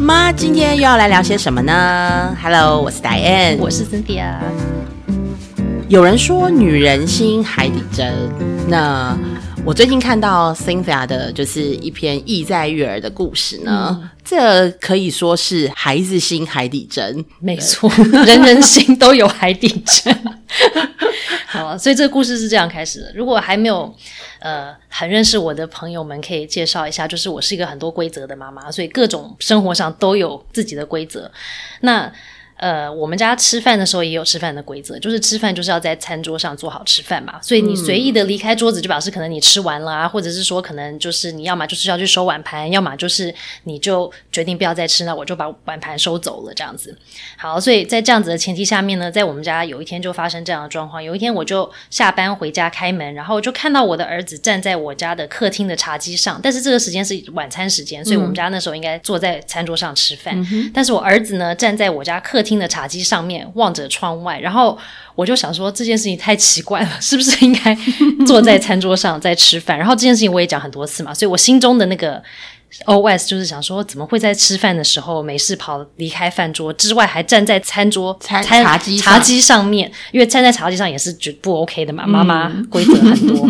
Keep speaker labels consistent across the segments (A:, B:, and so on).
A: 妈，今天又要来聊些什么呢？Hello，我是 Diane，
B: 我是 Cynthia。
A: 有人说女人心海底针，那我最近看到 Cynthia 的就是一篇意在育儿的故事呢，这可以说是孩子心海底针，
B: 没错，人人心都有海底针。好，所以这个故事是这样开始的。如果还没有呃很认识我的朋友们，可以介绍一下，就是我是一个很多规则的妈妈，所以各种生活上都有自己的规则。那呃，我们家吃饭的时候也有吃饭的规则，就是吃饭就是要在餐桌上做好吃饭嘛。所以你随意的离开桌子，就表示可能你吃完了啊，或者是说可能就是你要么就是要去收碗盘，要么就是你就决定不要再吃，那我就把碗盘收走了这样子。好，所以在这样子的前提下面呢，在我们家有一天就发生这样的状况。有一天我就下班回家开门，然后就看到我的儿子站在我家的客厅的茶几上，但是这个时间是晚餐时间，所以我们家那时候应该坐在餐桌上吃饭。但是我儿子呢，站在我家客厅的茶几上面望着窗外，然后我就想说这件事情太奇怪了，是不是应该坐在餐桌上在吃饭？然后这件事情我也讲很多次嘛，所以我心中的那个 OS 就是想说，怎么会在吃饭的时候没事跑离开饭桌之外，还站在餐桌
A: 餐茶几
B: 茶几上面？因为站在茶几上也是绝不 OK 的嘛，妈妈规则很多。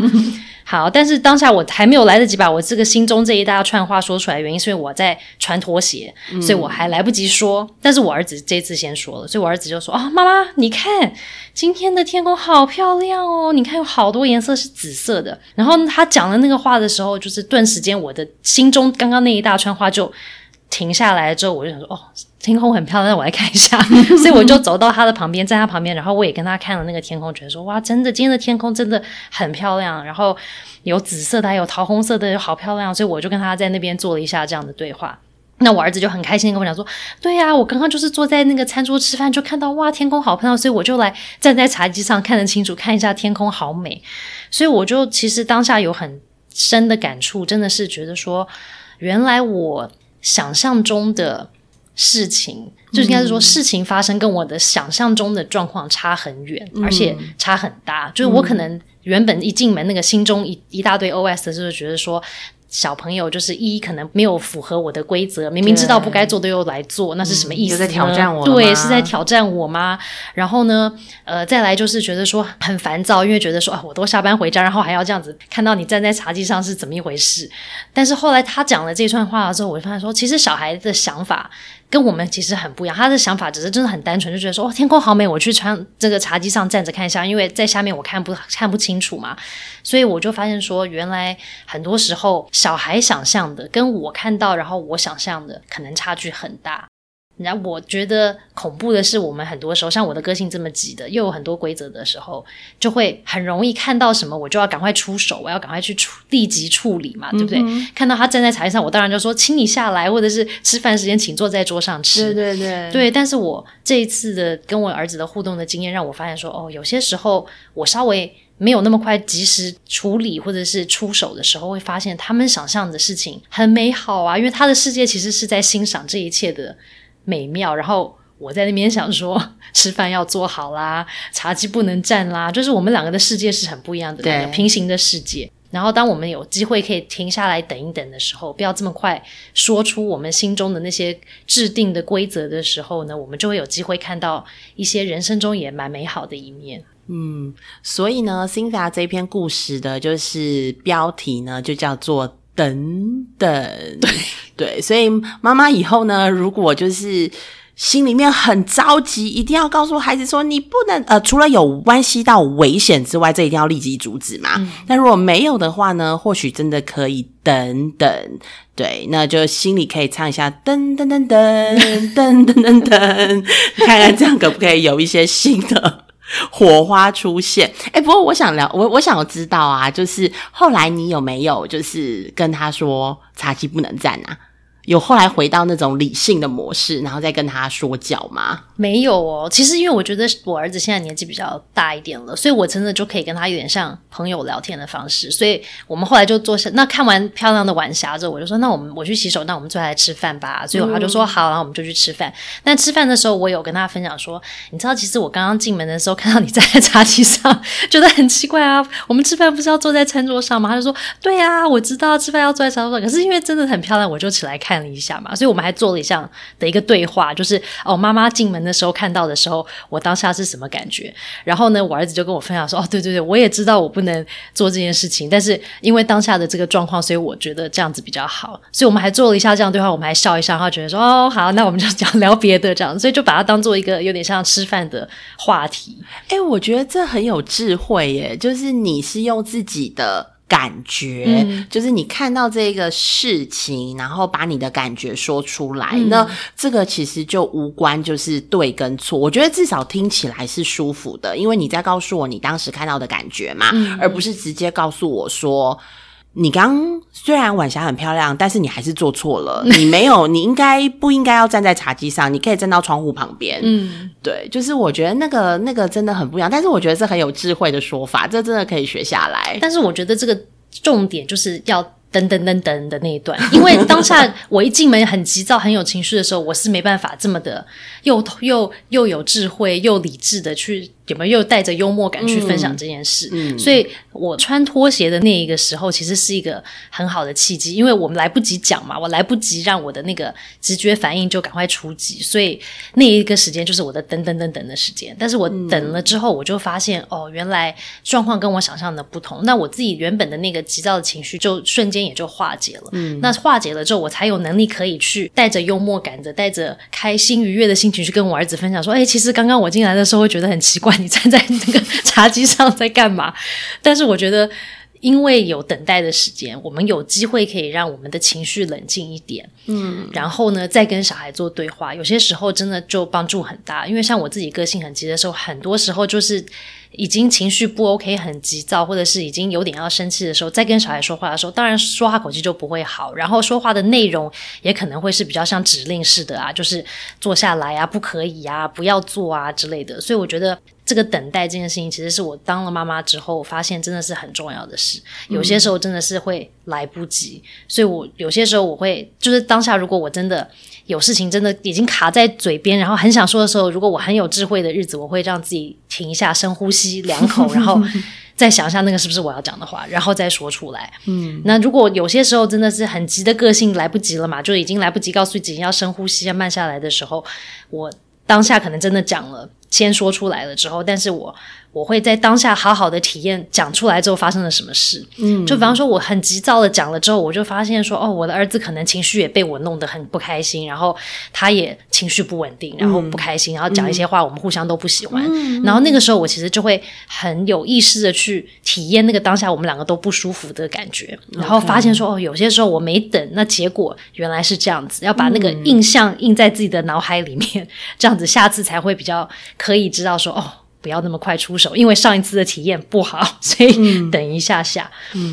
B: 好，但是当下我还没有来得及把我这个心中这一大串话说出来，原因是因为我在穿拖鞋，所以我还来不及说。但是我儿子这次先说了，所以我儿子就说：“啊，妈妈，你看今天的天空好漂亮哦，你看有好多颜色是紫色的。”然后他讲了那个话的时候，就是顿时间我的心中刚刚那一大串话就停下来之后，我就想说：“哦。”天空很漂亮，我来看一下。所以我就走到他的旁边，在他旁边，然后我也跟他看了那个天空，觉得说哇，真的，今天的天空真的很漂亮。然后有紫色的，还有桃红色的，好漂亮。所以我就跟他在那边做了一下这样的对话。那我儿子就很开心跟我讲说，对呀，我刚刚就是坐在那个餐桌吃饭，就看到哇，天空好漂亮，所以我就来站在茶几上看得清楚，看一下天空好美。所以我就其实当下有很深的感触，真的是觉得说，原来我想象中的。事情就应该是说，事情发生跟我的想象中的状况差很远，而且差很大。就是我可能原本一进门，那个心中一一大堆 OS 就是觉得说。小朋友就是一可能没有符合我的规则，明明知道不该做的又来做，那是什么意思？
A: 在挑战我？
B: 对，是在挑战我吗？然后呢，呃，再来就是觉得说很烦躁，因为觉得说啊，我都下班回家，然后还要这样子看到你站在茶几上是怎么一回事？但是后来他讲了这串话之后，我就发现说，其实小孩的想法。跟我们其实很不一样，他的想法只是真的很单纯，就觉得说哦，天空好美，我去穿这个茶几上站着看一下，因为在下面我看不看不清楚嘛，所以我就发现说，原来很多时候小孩想象的跟我看到，然后我想象的可能差距很大。然后我觉得恐怖的是，我们很多时候像我的个性这么急的，又有很多规则的时候，就会很容易看到什么，我就要赶快出手，我要赶快去处立即处理嘛，对不对？看到他站在茶几上，我当然就说，请你下来，或者是吃饭时间请坐在桌上吃。
A: 对对对，
B: 对。但是我这一次的跟我儿子的互动的经验，让我发现说，哦，有些时候我稍微没有那么快及时处理或者是出手的时候，会发现他们想象的事情很美好啊，因为他的世界其实是在欣赏这一切的。美妙，然后我在那边想说，吃饭要做好啦，茶几不能站啦，就是我们两个的世界是很不一样的，两个平行的世界。然后，当我们有机会可以停下来等一等的时候，不要这么快说出我们心中的那些制定的规则的时候呢，我们就会有机会看到一些人生中也蛮美好的一面。
A: 嗯，所以呢，Cinda 这篇故事的就是标题呢，就叫做。等等，
B: 对
A: 对，所以妈妈以后呢，如果就是心里面很着急，一定要告诉孩子说，你不能呃，除了有关系到危险之外，这一定要立即阻止嘛。那如果没有的话呢，或许真的可以等等，对，那就心里可以唱一下噔噔噔噔噔噔噔噔，看看这样可不可以有一些新的。火花出现，哎，不过我想聊，我我想知道啊，就是后来你有没有就是跟他说茶几不能站啊？有后来回到那种理性的模式，然后再跟他说教吗？
B: 没有哦，其实因为我觉得我儿子现在年纪比较大一点了，所以我真的就可以跟他有点像朋友聊天的方式。所以我们后来就坐下，那看完漂亮的晚霞之后，我就说：“那我们我去洗手，那我们坐下来吃饭吧。”所以他就说：“好。”然后我们就去吃饭。但吃饭的时候，我有跟他分享说：“你知道，其实我刚刚进门的时候看到你站在茶几上，觉得很奇怪啊。我们吃饭不是要坐在餐桌上吗？”他就说：“对啊，我知道吃饭要坐在餐桌上，可是因为真的很漂亮，我就起来看。”看了一下嘛，所以我们还做了一项的一个对话，就是哦，妈妈进门的时候看到的时候，我当下是什么感觉？然后呢，我儿子就跟我分享说，哦，对对对，我也知道我不能做这件事情，但是因为当下的这个状况，所以我觉得这样子比较好，所以我们还做了一下这样对话，我们还笑一笑，然后觉得说，哦，好，那我们就讲聊别的这样，所以就把它当做一个有点像吃饭的话题。
A: 哎，我觉得这很有智慧耶，就是你是用自己的。感觉就是你看到这个事情，然后把你的感觉说出来，那这个其实就无关就是对跟错。我觉得至少听起来是舒服的，因为你在告诉我你当时看到的感觉嘛，而不是直接告诉我说你刚虽然晚霞很漂亮，但是你还是做错了。你没有，你应该不应该要站在茶几上？你可以站到窗户旁边。嗯，对，就是我觉得那个那个真的很不一样，但是我觉得是很有智慧的说法，这真的可以学下来。
B: 但是我觉得这个。重点就是要等等等等的那一段，因为当下我一进门很急躁、很有情绪的时候，我是没办法这么的又又又有智慧又理智的去。有没有又带着幽默感去分享这件事？嗯所以我穿拖鞋的那一个时候，其实是一个很好的契机，因为我们来不及讲嘛，我来不及让我的那个直觉反应就赶快出击，所以那一个时间就是我的等等等等的时间。但是我等了之后，我就发现哦，原来状况跟我想象的不同。那我自己原本的那个急躁的情绪就瞬间也就化解了。嗯，那化解了之后，我才有能力可以去带着幽默感的、带着开心愉悦的心情去跟我儿子分享说：“哎，其实刚刚我进来的时候会觉得很奇怪。”你站在那个 茶几上在干嘛？但是我觉得，因为有等待的时间，我们有机会可以让我们的情绪冷静一点。嗯，然后呢，再跟小孩做对话，有些时候真的就帮助很大。因为像我自己个性很急的时候，很多时候就是。已经情绪不 OK，很急躁，或者是已经有点要生气的时候，再跟小孩说话的时候，当然说话口气就不会好，然后说话的内容也可能会是比较像指令式的啊，就是坐下来啊，不可以啊，不要做啊之类的。所以我觉得这个等待这件事情，其实是我当了妈妈之后发现真的是很重要的事。有些时候真的是会来不及，所以我有些时候我会就是当下，如果我真的。有事情真的已经卡在嘴边，然后很想说的时候，如果我很有智慧的日子，我会让自己停一下，深呼吸两口，然后再想一下那个是不是我要讲的话，然后再说出来。嗯，那如果有些时候真的是很急的个性来不及了嘛，就已经来不及告诉自己要深呼吸、要慢下来的时候，我当下可能真的讲了，先说出来了之后，但是我。我会在当下好好的体验讲出来之后发生了什么事，嗯，就比方说我很急躁的讲了之后，我就发现说，哦，我的儿子可能情绪也被我弄得很不开心，然后他也情绪不稳定，然后不开心，然后讲一些话我们互相都不喜欢，然后那个时候我其实就会很有意识的去体验那个当下我们两个都不舒服的感觉，然后发现说，哦，有些时候我没等，那结果原来是这样子，要把那个印象印在自己的脑海里面，这样子下次才会比较可以知道说，哦。不要那么快出手，因为上一次的体验不好，所以等一下下。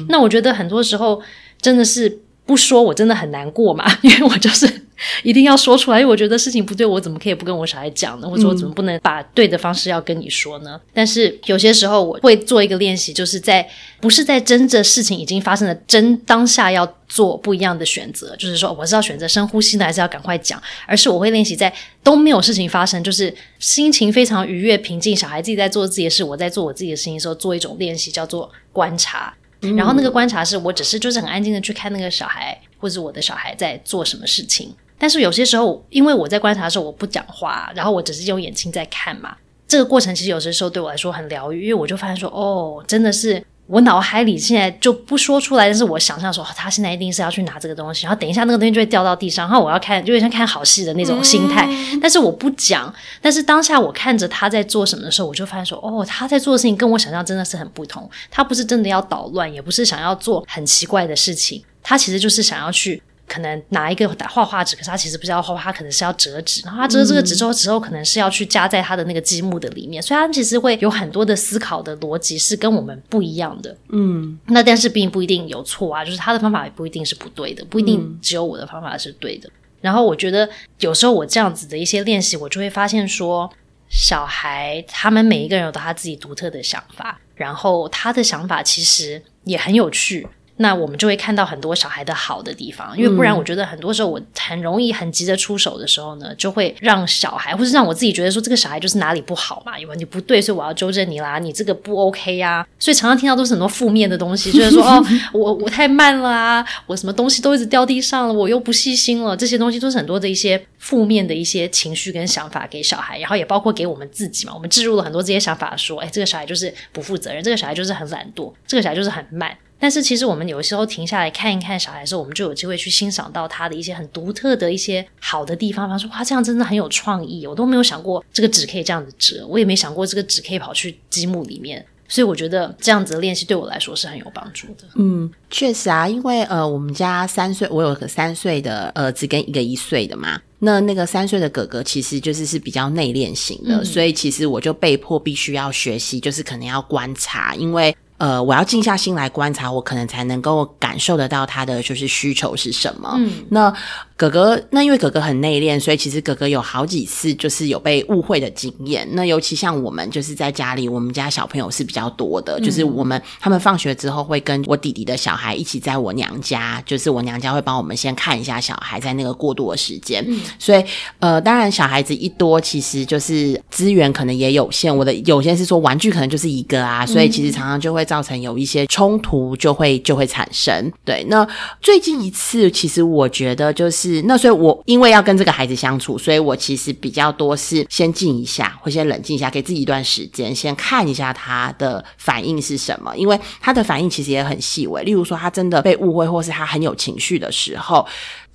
B: 那我觉得很多时候真的是不说，我真的很难过嘛，因为我就是。一定要说出来，因为我觉得事情不对，我怎么可以不跟我小孩讲呢？或者我怎么不能把对的方式要跟你说呢？但是有些时候我会做一个练习，就是在不是在真着事情已经发生的真当下要做不一样的选择，就是说我是要选择深呼吸呢，还是要赶快讲？而是我会练习在都没有事情发生，就是心情非常愉悦平静，小孩自己在做自己的事，我在做我自己的事情的时候，做一种练习叫做观察。然后那个观察是我只是就是很安静的去看那个小孩或者我的小孩在做什么事情。但是有些时候，因为我在观察的时候我不讲话，然后我只是用眼睛在看嘛。这个过程其实有些时候对我来说很疗愈，因为我就发现说，哦，真的是我脑海里现在就不说出来，但是我想象说，他现在一定是要去拿这个东西，然后等一下那个东西就会掉到地上，然后我要看，就像看好戏的那种心态。但是我不讲，但是当下我看着他在做什么的时候，我就发现说，哦，他在做的事情跟我想象真的是很不同。他不是真的要捣乱，也不是想要做很奇怪的事情，他其实就是想要去。可能拿一个画画纸，可是他其实不是要画，他可能是要折纸。然后他折这个纸之后，之后可能是要去加在他的那个积木的里面，所以他其实会有很多的思考的逻辑是跟我们不一样的。嗯，那但是并不一定有错啊，就是他的方法也不一定是不对的，不一定只有我的方法是对的。然后我觉得有时候我这样子的一些练习，我就会发现说，小孩他们每一个人有他自己独特的想法，然后他的想法其实也很有趣。那我们就会看到很多小孩的好的地方，因为不然我觉得很多时候我很容易很急着出手的时候呢，就会让小孩或是让我自己觉得说这个小孩就是哪里不好嘛，有问题不对，所以我要纠正你啦，你这个不 OK 呀，所以常常听到都是很多负面的东西，就是说哦，我我太慢了啊，我什么东西都一直掉地上了，我又不细心了，这些东西都是很多的一些负面的一些情绪跟想法给小孩，然后也包括给我们自己嘛，我们置入了很多这些想法，说哎，这个小孩就是不负责任，这个小孩就是很懒惰，这个小孩就是很慢。但是其实我们有时候停下来看一看小孩的时候，我们就有机会去欣赏到他的一些很独特的一些好的地方。比方说，哇，这样真的很有创意，我都没有想过这个纸可以这样子折，我也没想过这个纸可以跑去积木里面。所以我觉得这样子的练习对我来说是很有帮助的。
A: 嗯，确实啊，因为呃，我们家三岁，我有个三岁的儿子跟一个一岁的嘛。那那个三岁的哥哥其实就是是比较内敛型的，所以其实我就被迫必须要学习，就是可能要观察，因为。呃，我要静下心来观察，我可能才能够感受得到他的就是需求是什么。嗯，那哥哥，那因为哥哥很内敛，所以其实哥哥有好几次就是有被误会的经验。那尤其像我们就是在家里，我们家小朋友是比较多的，就是我们他们放学之后会跟我弟弟的小孩一起在我娘家，就是我娘家会帮我们先看一下小孩在那个过渡的时间。所以呃，当然小孩子一多，其实就是资源可能也有限。我的有些是说玩具可能就是一个啊，所以其实常常就会。造成有一些冲突，就会就会产生。对，那最近一次，其实我觉得就是那，所以我因为要跟这个孩子相处，所以我其实比较多是先静一下，会先冷静一下，给自己一段时间，先看一下他的反应是什么。因为他的反应其实也很细微，例如说他真的被误会，或是他很有情绪的时候。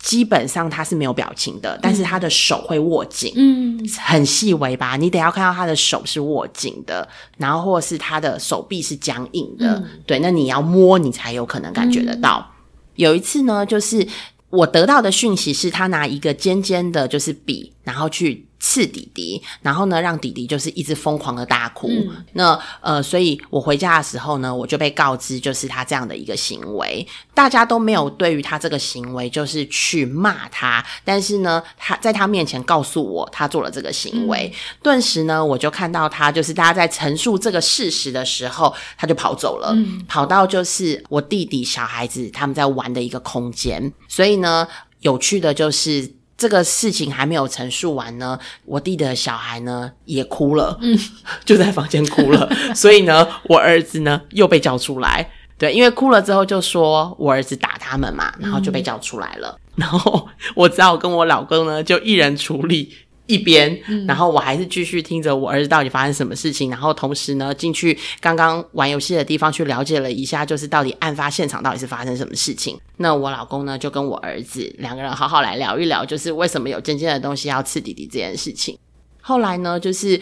A: 基本上他是没有表情的，但是他的手会握紧，嗯，很细微吧？你得要看到他的手是握紧的，然后或是他的手臂是僵硬的，对，那你要摸你才有可能感觉得到。有一次呢，就是我得到的讯息是他拿一个尖尖的，就是笔，然后去。刺弟弟，然后呢，让弟弟就是一直疯狂的大哭。那呃，所以我回家的时候呢，我就被告知就是他这样的一个行为。大家都没有对于他这个行为就是去骂他，但是呢，他在他面前告诉我他做了这个行为。顿时呢，我就看到他就是大家在陈述这个事实的时候，他就跑走了，跑到就是我弟弟小孩子他们在玩的一个空间。所以呢，有趣的就是。这个事情还没有陈述完呢，我弟的小孩呢也哭了，嗯，就在房间哭了，所以呢，我儿子呢又被叫出来，对，因为哭了之后就说我儿子打他们嘛，然后就被叫出来了，然后我只好跟我老公呢就一人处理。一边，然后我还是继续听着我儿子到底发生什么事情，然后同时呢进去刚刚玩游戏的地方去了解了一下，就是到底案发现场到底是发生什么事情。那我老公呢就跟我儿子两个人好好来聊一聊，就是为什么有尖尖的东西要刺弟弟这件事情。后来呢，就是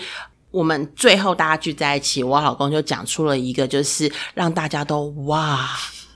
A: 我们最后大家聚在一起，我老公就讲出了一个，就是让大家都哇，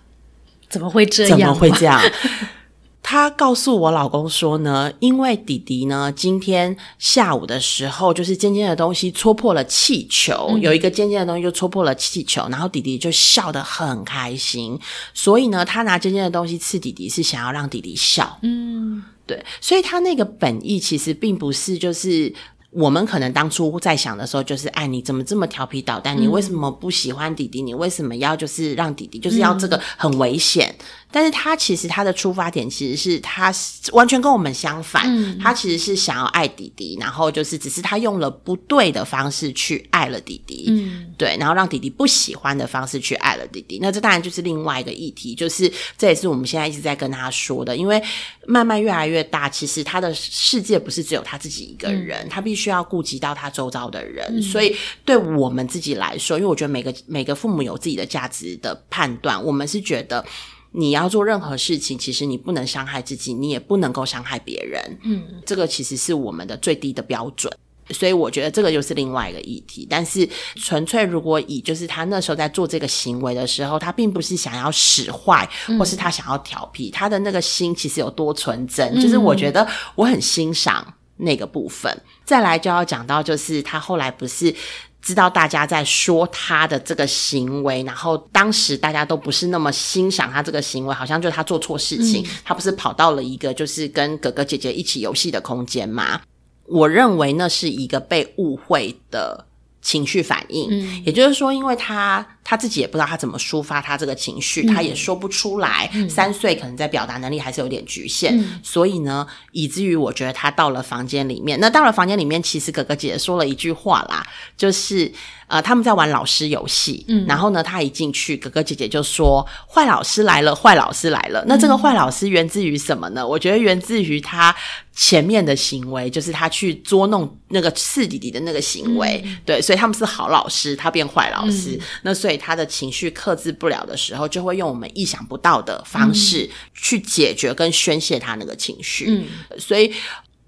B: 怎么会这样？
A: 怎么会这样？他告诉我老公说呢，因为弟弟呢今天下午的时候，就是尖尖的东西戳破了气球，有一个尖尖的东西就戳破了气球，然后弟弟就笑得很开心，所以呢，他拿尖尖的东西刺弟弟是想要让弟弟笑。嗯，对，所以他那个本意其实并不是就是我们可能当初在想的时候，就是哎，你怎么这么调皮捣蛋？你为什么不喜欢弟弟？你为什么要就是让弟弟就是要这个很危险？但是他其实他的出发点其实是他完全跟我们相反，他其实是想要爱弟弟，然后就是只是他用了不对的方式去爱了弟弟，嗯，对，然后让弟弟不喜欢的方式去爱了弟弟。那这当然就是另外一个议题，就是这也是我们现在一直在跟他说的，因为慢慢越来越大，其实他的世界不是只有他自己一个人，他必须要顾及到他周遭的人，所以对我们自己来说，因为我觉得每个每个父母有自己的价值的判断，我们是觉得。你要做任何事情，其实你不能伤害自己，你也不能够伤害别人。嗯，这个其实是我们的最低的标准。所以我觉得这个又是另外一个议题。但是纯粹如果以就是他那时候在做这个行为的时候，他并不是想要使坏，或是他想要调皮，他的那个心其实有多纯真。就是我觉得我很欣赏那个部分。再来就要讲到，就是他后来不是。知道大家在说他的这个行为，然后当时大家都不是那么欣赏他这个行为，好像就是他做错事情。他不是跑到了一个就是跟哥哥姐姐一起游戏的空间吗？我认为那是一个被误会的情绪反应。也就是说，因为他他自己也不知道他怎么抒发他这个情绪，他也说不出来。三岁可能在表达能力还是有点局限，所以呢，以至于我觉得他到了房间里面，那到了房间里面，其实哥哥姐姐说了一句话啦，就是呃，他们在玩老师游戏，然后呢，他一进去，哥哥姐姐就说：“坏老师来了，坏老师来了。”那这个坏老师源自于什么呢？我觉得源自于他前面的行为，就是他去捉弄那个四弟弟的那个行为，对，所以他们是好老师，他变坏老师，那所以他的情绪克制不了的时候，就会用我们意想不到的方式去解决跟宣泄他那个情绪，嗯，所以。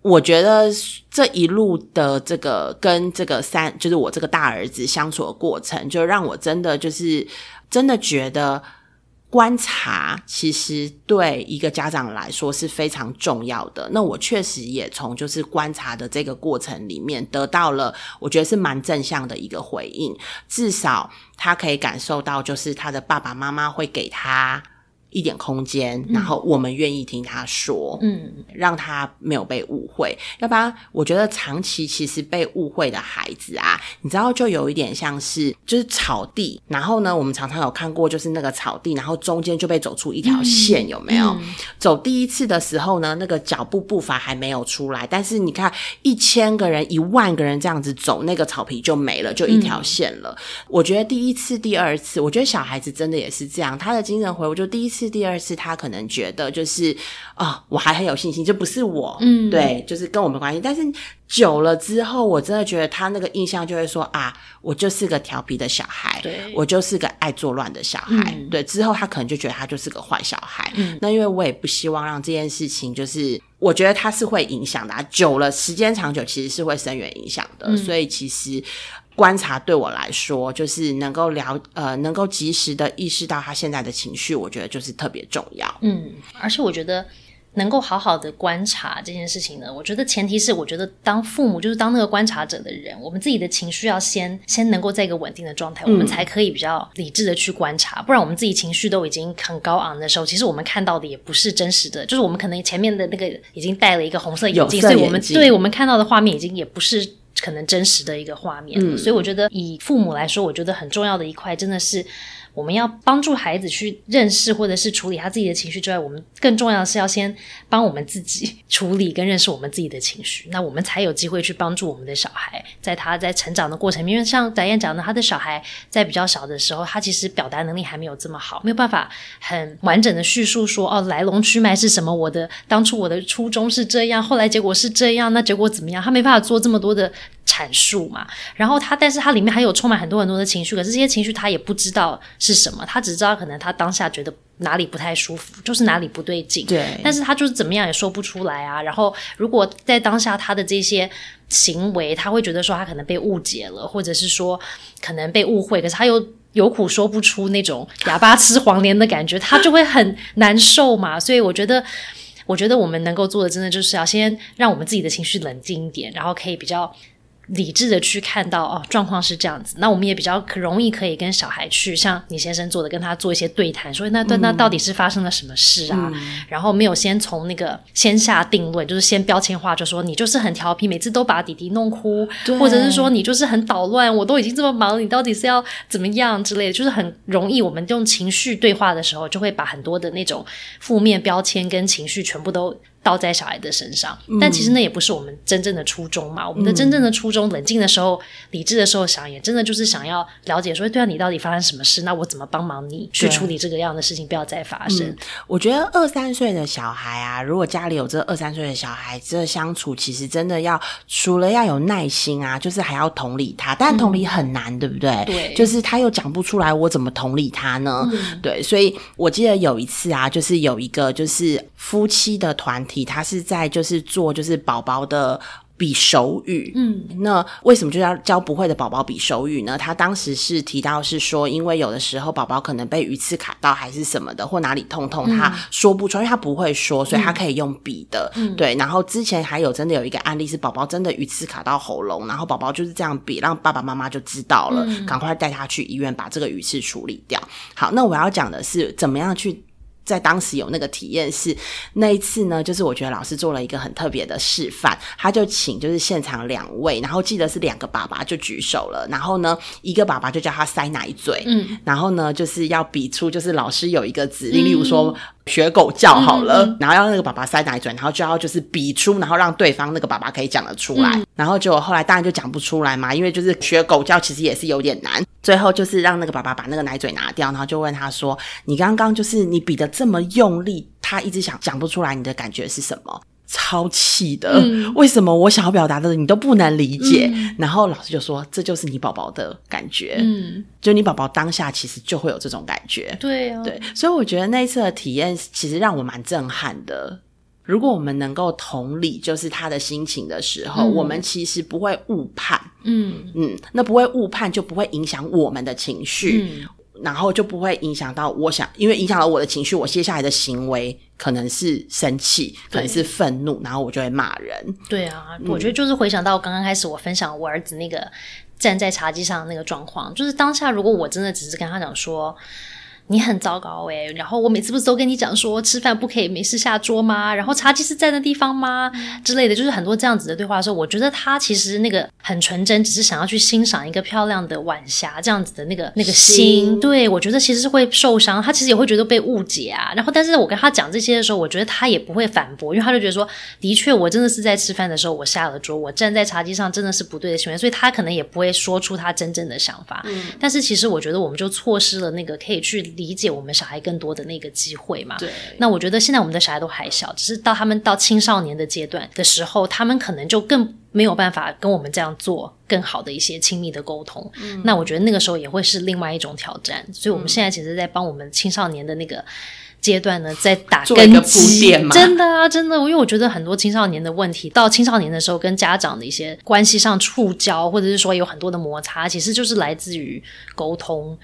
A: 我觉得这一路的这个跟这个三，就是我这个大儿子相处的过程，就让我真的就是真的觉得观察其实对一个家长来说是非常重要的。那我确实也从就是观察的这个过程里面得到了，我觉得是蛮正向的一个回应。至少他可以感受到，就是他的爸爸妈妈会给他。一点空间，然后我们愿意听他说，嗯，让他没有被误会。要不然，我觉得长期其实被误会的孩子啊，你知道，就有一点像是就是草地，然后呢，我们常常有看过，就是那个草地，然后中间就被走出一条线，有没有？走第一次的时候呢，那个脚步步伐还没有出来，但是你看一千个人、一万个人这样子走，那个草皮就没了，就一条线了。我觉得第一次、第二次，我觉得小孩子真的也是这样，他的精神回，我就第一次。第二次，他可能觉得就是啊，我还很有信心，这不是我，嗯，对，就是跟我没关系。但是久了之后，我真的觉得他那个印象就会说啊，我就是个调皮的小孩，对，我就是个爱作乱的小孩，对。之后他可能就觉得他就是个坏小孩。嗯，那因为我也不希望让这件事情，就是我觉得他是会影响的。久了，时间长久，其实是会深远影响的。所以其实。观察对我来说，就是能够了呃，能够及时的意识到他现在的情绪，我觉得就是特别重要。
B: 嗯，而且我觉得能够好好的观察这件事情呢，我觉得前提是，我觉得当父母就是当那个观察者的人，我们自己的情绪要先先能够在一个稳定的状态，我们才可以比较理智的去观察。不然我们自己情绪都已经很高昂的时候，其实我们看到的也不是真实的，就是我们可能前面的那个已经戴了一个红色眼镜，所以我们对我们看到的画面已经也不是。可能真实的一个画面，所以我觉得以父母来说，我觉得很重要的一块真的是。我们要帮助孩子去认识或者是处理他自己的情绪之外，我们更重要的是要先帮我们自己处理跟认识我们自己的情绪，那我们才有机会去帮助我们的小孩，在他在成长的过程。因为像翟燕讲的，他的小孩在比较小的时候，他其实表达能力还没有这么好，没有办法很完整的叙述说哦来龙去脉是什么，我的当初我的初衷是这样，后来结果是这样，那结果怎么样？他没办法做这么多的阐述嘛。然后他，但是他里面还有充满很多很多的情绪，可是这些情绪他也不知道。是什么？他只知道可能他当下觉得哪里不太舒服，就是哪里不对劲。
A: 对，
B: 但是他就是怎么样也说不出来啊。然后，如果在当下他的这些行为，他会觉得说他可能被误解了，或者是说可能被误会，可是他又有苦说不出那种哑巴吃黄连的感觉，他就会很难受嘛。所以我觉得，我觉得我们能够做的，真的就是要先让我们自己的情绪冷静一点，然后可以比较。理智的去看到哦，状况是这样子，那我们也比较容易可以跟小孩去像你先生做的，跟他做一些对谈，说那那那到底是发生了什么事啊？然后没有先从那个先下定论，就是先标签化，就说你就是很调皮，每次都把弟弟弄哭，或者是说你就是很捣乱，我都已经这么忙，你到底是要怎么样之类的，就是很容易我们用情绪对话的时候，就会把很多的那种负面标签跟情绪全部都。倒在小孩的身上，但其实那也不是我们真正的初衷嘛。我们的真正的初衷，冷静的时候、理智的时候想，也真的就是想要了解说，对啊，你到底发生什么事？那我怎么帮忙你去处理这个样的事情，不要再发生？
A: 我觉得二三岁的小孩啊，如果家里有这二三岁的小孩，这相处其实真的要除了要有耐心啊，就是还要同理他。但同理很难，对不对？
B: 对，
A: 就是他又讲不出来，我怎么同理他呢？对，所以我记得有一次啊，就是有一个就是夫妻的团体。他是在就是做就是宝宝的比手语，嗯，那为什么就要教不会的宝宝比手语呢？他当时是提到是说，因为有的时候宝宝可能被鱼刺卡到还是什么的，或哪里痛痛，他说不出，因为他不会说，所以他可以用比的，对。然后之前还有真的有一个案例是宝宝真的鱼刺卡到喉咙，然后宝宝就是这样比，让爸爸妈妈就知道了，赶快带他去医院把这个鱼刺处理掉。好，那我要讲的是怎么样去。在当时有那个体验是那一次呢，就是我觉得老师做了一个很特别的示范，他就请就是现场两位，然后记得是两个爸爸就举手了，然后呢一个爸爸就叫他塞奶嘴，嗯，然后呢就是要比出就是老师有一个指令，例如说学狗叫好了，然后要那个爸爸塞奶嘴，然后就要就是比出，然后让对方那个爸爸可以讲得出来，然后结果后来当然就讲不出来嘛，因为就是学狗叫其实也是有点难，最后就是让那个爸爸把那个奶嘴拿掉，然后就问他说：“你刚刚就是你比的。”这么用力，他一直想讲不出来，你的感觉是什么？超气的！为什么我想要表达的你都不能理解？然后老师就说：“这就是你宝宝的感觉。”嗯，就你宝宝当下其实就会有这种感觉。
B: 对啊，
A: 对，所以我觉得那一次的体验其实让我蛮震撼的。如果我们能够同理，就是他的心情的时候，我们其实不会误判。嗯嗯，那不会误判，就不会影响我们的情绪。然后就不会影响到我想，因为影响了我的情绪，我接下来的行为可能是生气，可能是愤怒，然后我就会骂人。
B: 对啊，我觉得就是回想到刚刚开始我分享我儿子那个站在茶几上的那个状况，就是当下如果我真的只是跟他讲说。你很糟糕诶，然后我每次不是都跟你讲说吃饭不可以没事下桌吗？然后茶几是在那地方吗？之类的，就是很多这样子的对话的时候，我觉得他其实那个很纯真，只是想要去欣赏一个漂亮的晚霞这样子的那个那个心。对我觉得其实是会受伤，他其实也会觉得被误解啊。然后，但是我跟他讲这些的时候，我觉得他也不会反驳，因为他就觉得说，的确我真的是在吃饭的时候我下了桌，我站在茶几上真的是不对的行为，所以他可能也不会说出他真正的想法。嗯，但是其实我觉得我们就错失了那个可以去。理解我们小孩更多的那个机会嘛？
A: 对。
B: 那我觉得现在我们的小孩都还小，只是到他们到青少年的阶段的时候，他们可能就更没有办法跟我们这样做更好的一些亲密的沟通。嗯。那我觉得那个时候也会是另外一种挑战。所以我们现在其实，在帮我们青少年的那个阶段呢，在打根基。真的啊，真的，因为我觉得很多青少年的问题，到青少年的时候，跟家长的一些关系上触礁，或者是说有很多的摩擦，其实就是来自于沟通。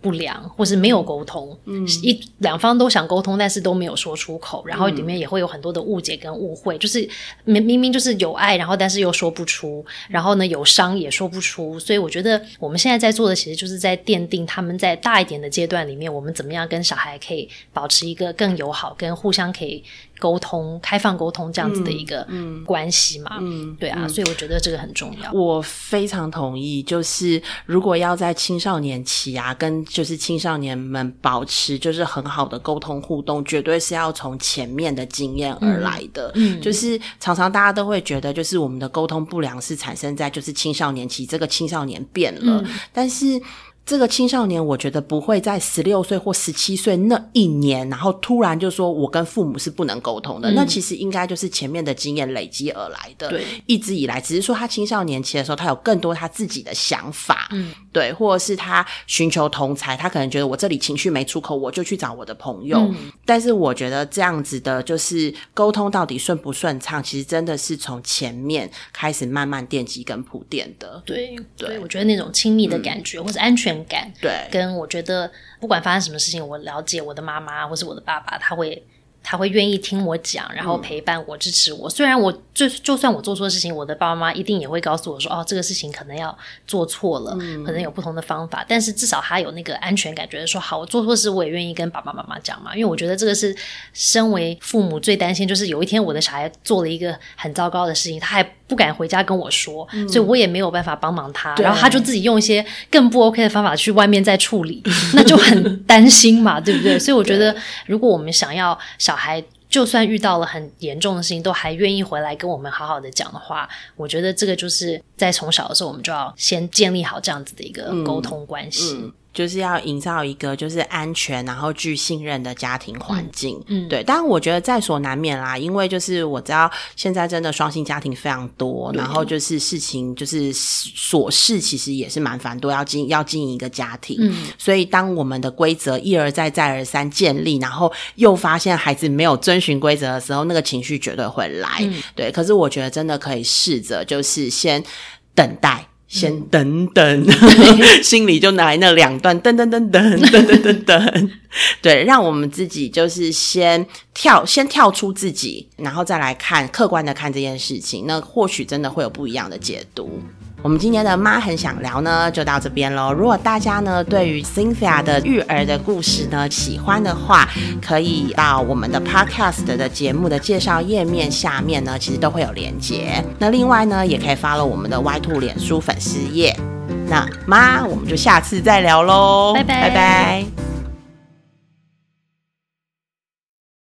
B: 不良，或是没有沟通，嗯。一两方都想沟通，但是都没有说出口，然后里面也会有很多的误解跟误会，就是明明明就是有爱，然后但是又说不出，然后呢有伤也说不出，所以我觉得我们现在在做的，其实就是在奠定他们在大一点的阶段里面，我们怎么样跟小孩可以保持一个更友好、跟互相可以。沟通、开放沟通这样子的一个关系嘛，嗯，对啊，所以我觉得这个很重要。
A: 我非常同意，就是如果要在青少年期啊，跟就是青少年们保持就是很好的沟通互动，绝对是要从前面的经验而来的。嗯，就是常常大家都会觉得，就是我们的沟通不良是产生在就是青少年期，这个青少年变了，但是。这个青少年，我觉得不会在十六岁或十七岁那一年，然后突然就说我跟父母是不能沟通的。那其实应该就是前面的经验累积而来的。
B: 对，
A: 一直以来，只是说他青少年期的时候，他有更多他自己的想法。嗯，对，或者是他寻求同才，他可能觉得我这里情绪没出口，我就去找我的朋友。嗯，但是我觉得这样子的，就是沟通到底顺不顺畅，其实真的是从前面开始慢慢奠基跟铺垫的。
B: 对，对，我觉得那种亲密的感觉或者安全。感
A: 对，
B: 跟我觉得不管发生什么事情，我了解我的妈妈或是我的爸爸，他会。他会愿意听我讲，然后陪伴我、支持我。虽然我就就算我做错事情，我的爸爸妈妈一定也会告诉我说：“哦，这个事情可能要做错了，可能有不同的方法。”但是至少他有那个安全感，觉得说：“好，我做错事，我也愿意跟爸爸妈妈讲嘛。”因为我觉得这个是身为父母最担心，就是有一天我的小孩做了一个很糟糕的事情，他还不敢回家跟我说，所以我也没有办法帮忙他。然后他就自己用一些更不 OK 的方法去外面再处理，那就很担心嘛，对不对？所以我觉得，如果我们想要小孩就算遇到了很严重的事情，都还愿意回来跟我们好好的讲的话，我觉得这个就是在从小的时候，我们就要先建立好这样子的一个沟通关系。
A: 就是要营造一个就是安全，然后具信任的家庭环境。嗯，对。当然，我觉得在所难免啦，因为就是我知道现在真的双性家庭非常多，然后就是事情就是琐事，其实也是蛮繁多，要经要经营一个家庭。嗯，所以当我们的规则一而再再而三建立，然后又发现孩子没有遵循规则的时候，那个情绪绝对会来。对，可是我觉得真的可以试着就是先等待。先等等，心里就来那两段，噔噔噔噔噔噔噔噔，对，让我们自己就是先跳，先跳出自己，然后再来看客观的看这件事情，那或许真的会有不一样的解读。我们今天的妈很想聊呢，就到这边喽。如果大家呢对于 Cynthia 的育儿的故事呢喜欢的话，可以到我们的 Podcast 的节目的介绍页面下面呢，其实都会有连接。那另外呢，也可以发了我们的 Y Two 脸书粉丝页。那妈，我们就下次再聊喽，
B: 拜拜
A: 拜拜。